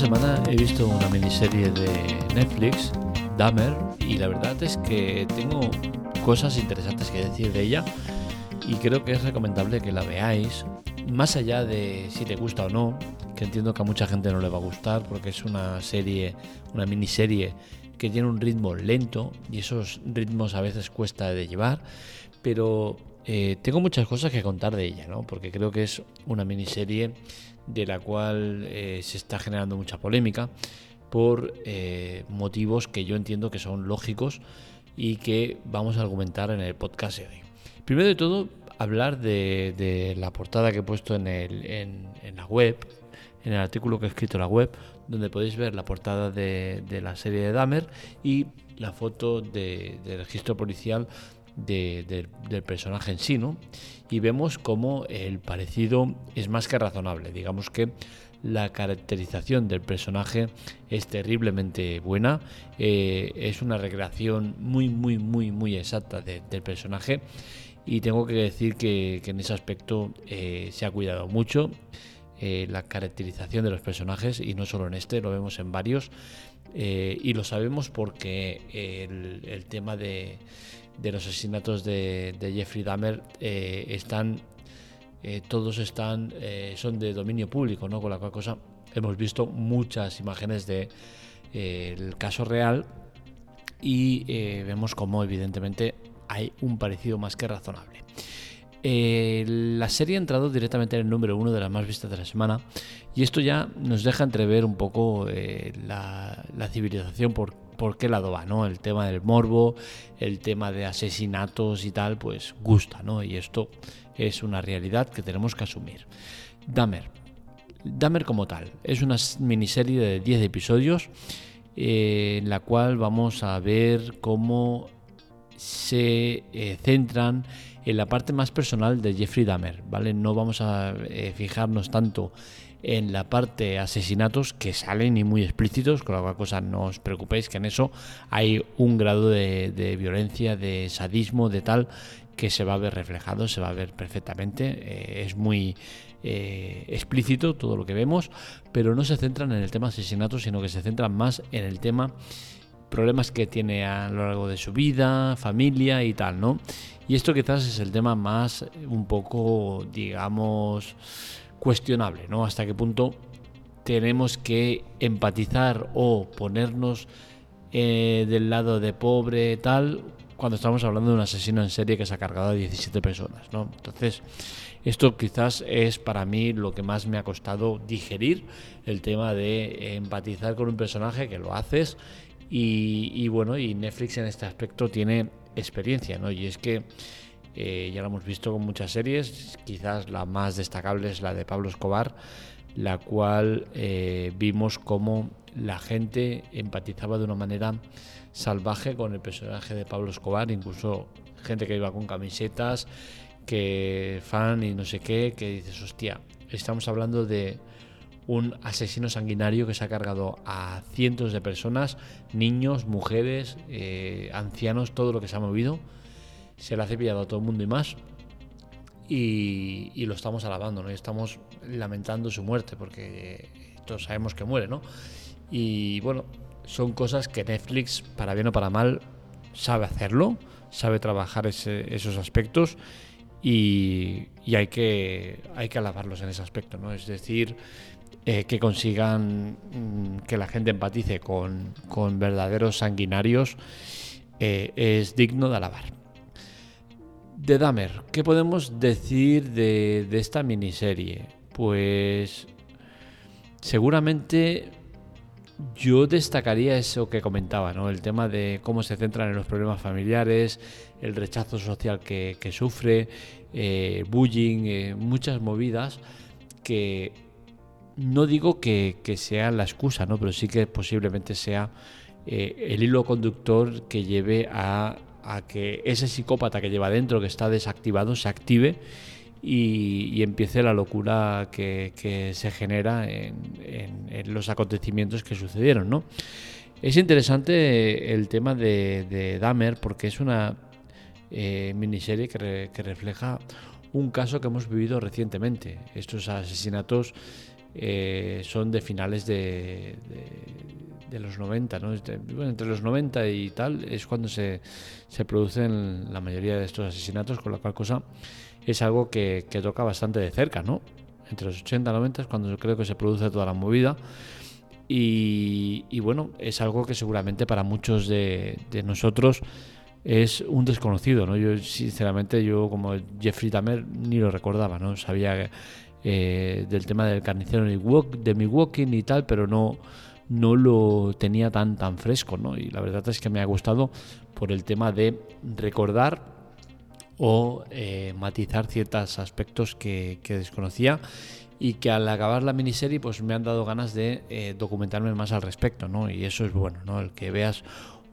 semana he visto una miniserie de Netflix, Dahmer, y la verdad es que tengo cosas interesantes que decir de ella y creo que es recomendable que la veáis, más allá de si te gusta o no, que entiendo que a mucha gente no le va a gustar porque es una serie, una miniserie que tiene un ritmo lento y esos ritmos a veces cuesta de llevar, pero eh, tengo muchas cosas que contar de ella, ¿no? porque creo que es una miniserie de la cual eh, se está generando mucha polémica por eh, motivos que yo entiendo que son lógicos y que vamos a argumentar en el podcast de hoy. Primero de todo, hablar de, la portada que he puesto en, la web, en el artículo que he escrito en la web, donde podéis ver la portada de, la serie de Dahmer y la foto de, registro policial del personaje en sí, ¿no? Y vemos cómo el parecido es más que razonable. Digamos que la caracterización del personaje es terriblemente buena. Eh, es una recreación muy, muy, muy, muy exacta del personaje. Y tengo que decir que, en ese aspecto eh, se ha cuidado mucho. Eh, la caracterización de los personajes, y no solo en este, lo vemos en varios. y lo sabemos porque el tema de de los asesinatos de, Jeffrey Dahmer eh, están eh, todos están eh, son de dominio público no con la cual cosa hemos visto muchas imágenes de el caso real y vemos como evidentemente hay un parecido más que razonable. La serie ha entrado directamente en el número uno de las más vistas de la semana y esto ya nos deja entrever un poco la, la, civilización por por qué lado va, ¿no? El tema del morbo, el tema de asesinatos y tal, pues gusta, ¿no? Y esto es una realidad que tenemos que asumir. Dahmer. Dahmer como tal, es una miniserie de 10 episodios eh, en la cual vamos a ver cómo se eh, centran en la parte más personal de Jeffrey Dahmer, ¿vale? No vamos a eh, fijarnos tanto en la parte asesinatos que salen y muy explícitos, con la cosa no os preocupéis que en eso hay un grado de, violencia, de sadismo, de tal que se va a ver reflejado, se va a ver perfectamente, eh, es muy eh, explícito todo lo que vemos, pero no se centran en el tema asesinatos, sino que se centran más en el tema problemas que tiene a lo largo de su vida, familia y tal, ¿no? Y esto quizás es el tema más un poco, digamos, cuestionable, ¿no? Hasta qué punto tenemos que empatizar o ponernos eh, del lado de pobre tal cuando estamos hablando de un asesino en serie que se ha cargado a 17 personas, ¿no? Entonces, esto quizás es para mí lo que más me ha costado digerir, el tema de empatizar con un personaje que lo haces y, y bueno, y Netflix en este aspecto tiene experiencia, ¿no? Y es que eh, ya lo hemos visto con muchas series, quizás la más destacable es la de Pablo Escobar, la cual eh, vimos cómo la gente empatizaba de una manera salvaje con el personaje de Pablo Escobar, incluso gente que iba con camisetas, que fan y no sé qué, que dices, hostia, estamos hablando de un asesino sanguinario que se ha cargado a cientos de personas, niños, mujeres, eh, ancianos, todo lo que se ha movido se le ha cepillado a todo el mundo y más. Y, lo estamos alabando, ¿no? Y estamos lamentando su muerte, porque todos sabemos que muere, ¿no? Y bueno, son cosas que Netflix, para bien o para mal, sabe hacerlo, sabe trabajar esos aspectos y, hay, que, hay que alabarlos en ese aspecto, ¿no? Es decir, eh, que consigan mm, que la gente empatice con, verdaderos sanguinarios eh, es digno de alabar de Dahmer, ¿qué podemos decir de, esta miniserie? Pues seguramente yo destacaría eso que comentaba, ¿no? El tema de cómo se centran en los problemas familiares, el rechazo social que, sufre, eh, bullying, eh, muchas movidas que no digo que, que, sea la excusa, ¿no? Pero sí que posiblemente sea eh, el hilo conductor que lleve a a que ese psicópata que lleva dentro, que está desactivado, se active y, empiece la locura que, se genera en, los acontecimientos que sucedieron. ¿no? Es interesante el tema de, de Dahmer porque es una eh, miniserie que, refleja un caso que hemos vivido recientemente. Estos asesinatos eh, son de finales de, los 90, ¿no? entre los 90 y tal es cuando se, se, producen la mayoría de estos asesinatos, con la cual cosa es algo que, toca bastante de cerca, ¿no? Entre los 80 y 90 es cuando yo creo que se produce toda la movida. Y, bueno, es algo que seguramente para muchos de, de nosotros es un desconocido, ¿no? Yo sinceramente, yo como Jeffrey Dahmer ni lo recordaba, ¿no? Sabía eh, del tema del carnicero de Milwaukee y tal, pero no, no lo tenía tan, tan fresco, ¿no? Y la verdad es que me ha gustado por el tema de recordar o eh, matizar ciertos aspectos que, desconocía y que al acabar la miniserie pues me han dado ganas de eh, documentarme más al respecto, ¿no? Y eso es bueno, ¿no? El que veas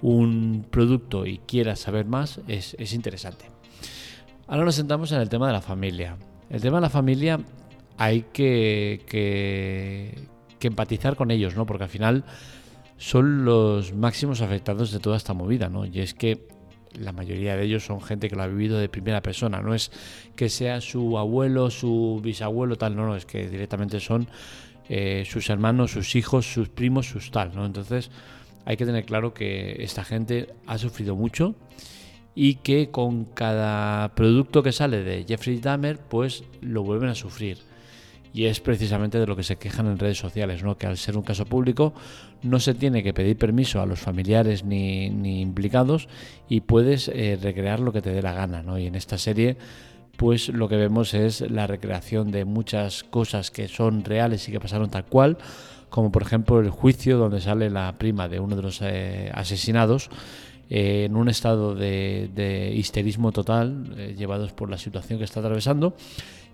un producto y quieras saber más es, interesante. Ahora nos sentamos en el tema de la familia. El tema de la familia hay que, que, empatizar con ellos, ¿no? Porque al final son los máximos afectados de toda esta movida, ¿no? Y es que la mayoría de ellos son gente que lo ha vivido de primera persona, no es que sea su abuelo, su bisabuelo, tal, no, no, es que directamente son eh, sus hermanos, sus hijos, sus primos, sus tal, ¿no? Entonces, hay que tener claro que esta gente ha sufrido mucho y que con cada producto que sale de Jeffrey Dahmer, pues lo vuelven a sufrir. Y es precisamente de lo que se quejan en redes sociales, ¿no? que al ser un caso público no se tiene que pedir permiso a los familiares ni, implicados y puedes eh, recrear lo que te dé la gana. ¿no? Y en esta serie pues lo que vemos es la recreación de muchas cosas que son reales y que pasaron tal cual, como por ejemplo el juicio donde sale la prima de uno de los eh, asesinados eh, en un estado de, histerismo total, eh, llevados por la situación que está atravesando.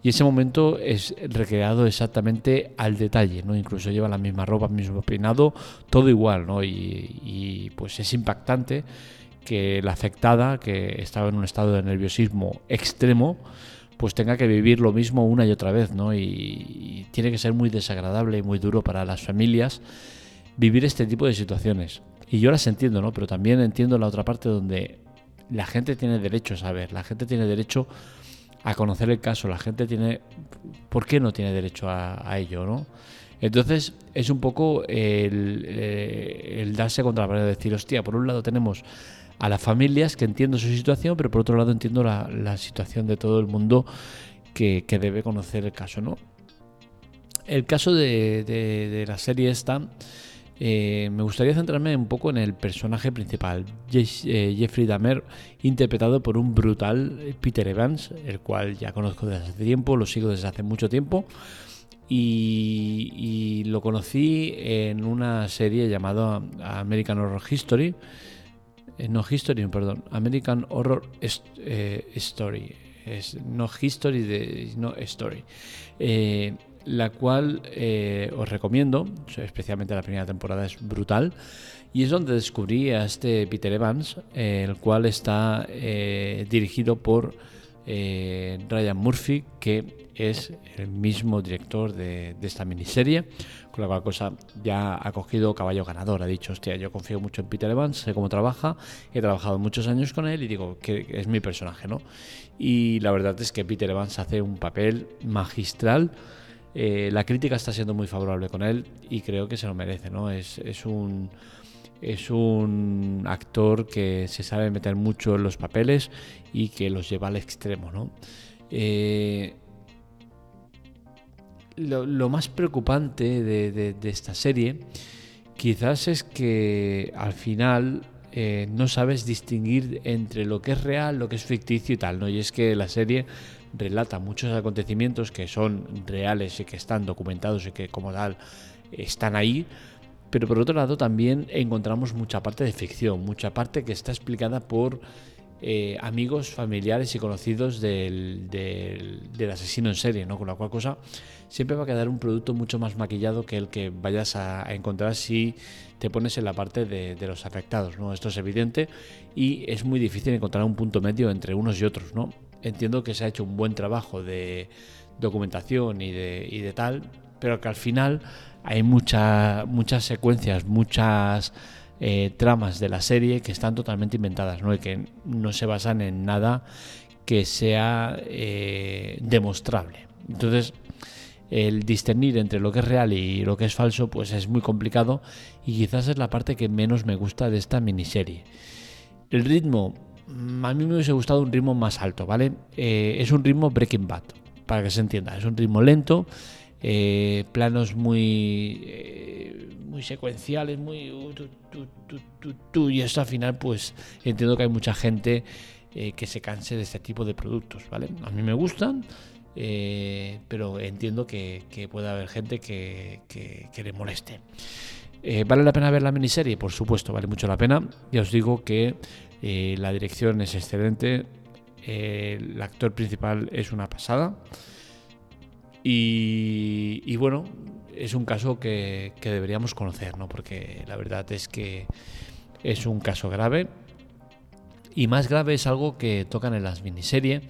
Y ese momento es recreado exactamente al detalle, ¿no? Incluso lleva la misma ropa, mismo peinado, todo igual, ¿no? Y, y pues es impactante que la afectada, que estaba en un estado de nerviosismo extremo, pues tenga que vivir lo mismo una y otra vez, ¿no? Y, tiene que ser muy desagradable y muy duro para las familias vivir este tipo de situaciones. Y yo las entiendo, ¿no? Pero también entiendo la otra parte donde la gente tiene derecho a saber, la gente tiene derecho a conocer el caso, la gente tiene... ¿Por qué no tiene derecho a, ello, no? Entonces es un poco el, eh, el darse contra la pared, de decir, hostia, por un lado tenemos a las familias, que entiendo su situación, pero por otro lado entiendo la, situación de todo el mundo que, debe conocer el caso. ¿no? El caso de, la serie esta, eh, me gustaría centrarme un poco en el personaje principal, eh, Jeffrey Dahmer, interpretado por un brutal Peter Evans, el cual ya conozco desde hace tiempo, lo sigo desde hace mucho tiempo. Y, lo conocí en una serie llamada American Horror History, eh, no History, perdón, American Horror eh, Story, no History, de, no Story, eh, la cual os recomiendo, especialmente la primera temporada es brutal, y es donde descubrí a este Peter Evans, el cual está dirigido por Ryan Murphy, que es el mismo director de, de esta miniserie, con la cual cosa ya ha cogido caballo ganador. Ha dicho, hostia, yo confío mucho en Peter Evans, sé cómo trabaja, he trabajado muchos años con él y digo que es mi personaje, ¿no? Y la verdad es que Peter Evans hace un papel magistral. Eh, la crítica está siendo muy favorable con él y creo que se lo merece, ¿no? Es, es un es un actor que se sabe meter mucho en los papeles y que los lleva al extremo, ¿no? Eh, lo, más preocupante de, esta serie quizás es que al final eh, no sabes distinguir entre lo que es real, lo que es ficticio y tal, ¿no? Y es que la serie relata muchos acontecimientos que son reales y que están documentados y que como tal están ahí, pero por otro lado también encontramos mucha parte de ficción, mucha parte que está explicada por eh, amigos, familiares y conocidos del, del, asesino en serie, ¿no? Con la cual cosa siempre va a quedar un producto mucho más maquillado que el que vayas a, encontrar si te pones en la parte de, los afectados, ¿no? Esto es evidente y es muy difícil encontrar un punto medio entre unos y otros, ¿no? Entiendo que se ha hecho un buen trabajo de documentación y de, y de tal, pero que al final hay muchas secuencias, muchas eh, tramas de la serie que están totalmente inventadas ¿no? que no se basan en nada que sea eh, demostrable. Entonces, el discernir entre lo que es real y lo que es falso, pues es muy complicado y quizás es la parte que menos me gusta de esta miniserie. El ritmo, a mí me hubiese gustado un ritmo más alto, ¿vale? Eh, es un ritmo Breaking Bad, para que se entienda, es un ritmo lento, eh, planos muy, eh, muy secuenciales, muy... Y esto al final, pues entiendo que hay mucha gente que se canse de este tipo de productos, ¿vale? A mí me gustan, pero entiendo que, puede haber gente que, le moleste. ¿Vale la pena ver la miniserie? Por supuesto, vale mucho la pena. Ya os digo que eh, la dirección es excelente, el actor principal es una pasada. Y, bueno, es un caso que, que, deberíamos conocer, ¿no? porque la verdad es que es un caso grave. Y más grave es algo que tocan en las miniseries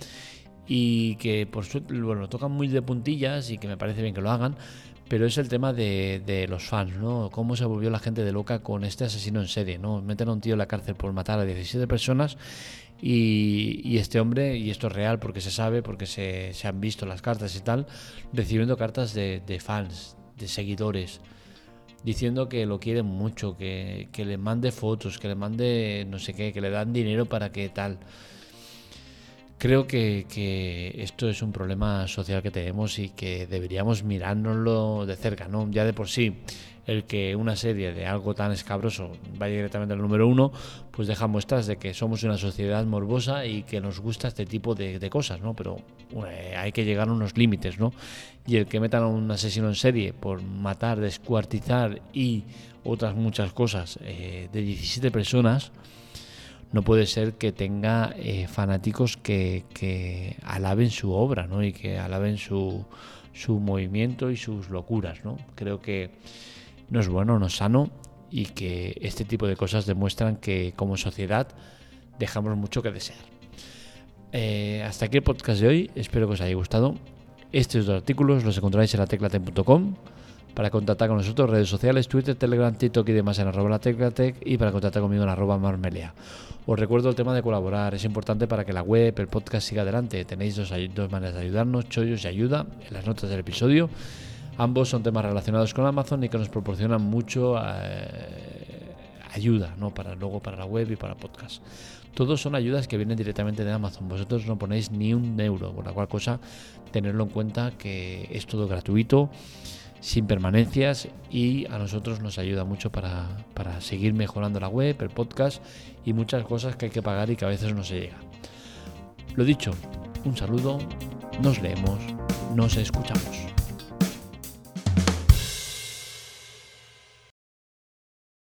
y que por suerte, bueno, tocan muy de puntillas y que me parece bien que lo hagan, pero es el tema de, los fans, ¿no? Cómo se volvió la gente de loca con este asesino en serie, ¿no? Meten a un tío en la cárcel por matar a 17 personas y, este hombre, y esto es real porque se sabe, porque se, han visto las cartas y tal, recibiendo cartas de, fans, de seguidores, diciendo que lo quieren mucho, que, que le mande fotos, que le mande no sé qué, que le dan dinero para que tal. Creo que, esto es un problema social que tenemos y que deberíamos mirárnoslo de cerca, ¿no? Ya de por sí, el que una serie de algo tan escabroso vaya directamente al número uno, pues deja muestras de que somos una sociedad morbosa y que nos gusta este tipo de, cosas, ¿no? Pero hay que llegar a unos límites, ¿no? Y el que metan a un asesino en serie por matar, descuartizar y otras muchas cosas eh, de 17 personas, no puede ser que tenga eh, fanáticos que, alaben su obra ¿no? y que alaben su, su movimiento y sus locuras. ¿no? Creo que no es bueno, no es sano y que este tipo de cosas demuestran que como sociedad dejamos mucho que desear. Eh, hasta aquí el podcast de hoy, espero que os haya gustado. Estos dos artículos los encontráis en la teclaten.com para contactar con nosotros, redes sociales, Twitter, Telegram, TikTok y demás en arroba la teclatec y para contactar conmigo en arroba marmelea. Os recuerdo el tema de colaborar, es importante para que la web, el podcast siga adelante. Tenéis dos, dos maneras de ayudarnos, chollos y ayuda, en las notas del episodio. Ambos son temas relacionados con Amazon y que nos proporcionan mucho eh, ayuda ¿no? para luego para la web y para podcast. Todos son ayudas que vienen directamente de Amazon. Vosotros no ponéis ni un euro, por la cual cosa tenerlo en cuenta que es todo gratuito sin permanencias y a nosotros nos ayuda mucho para, para, seguir mejorando la web, el podcast y muchas cosas que hay que pagar y que a veces no se llega. Lo dicho, un saludo, nos leemos, nos escuchamos.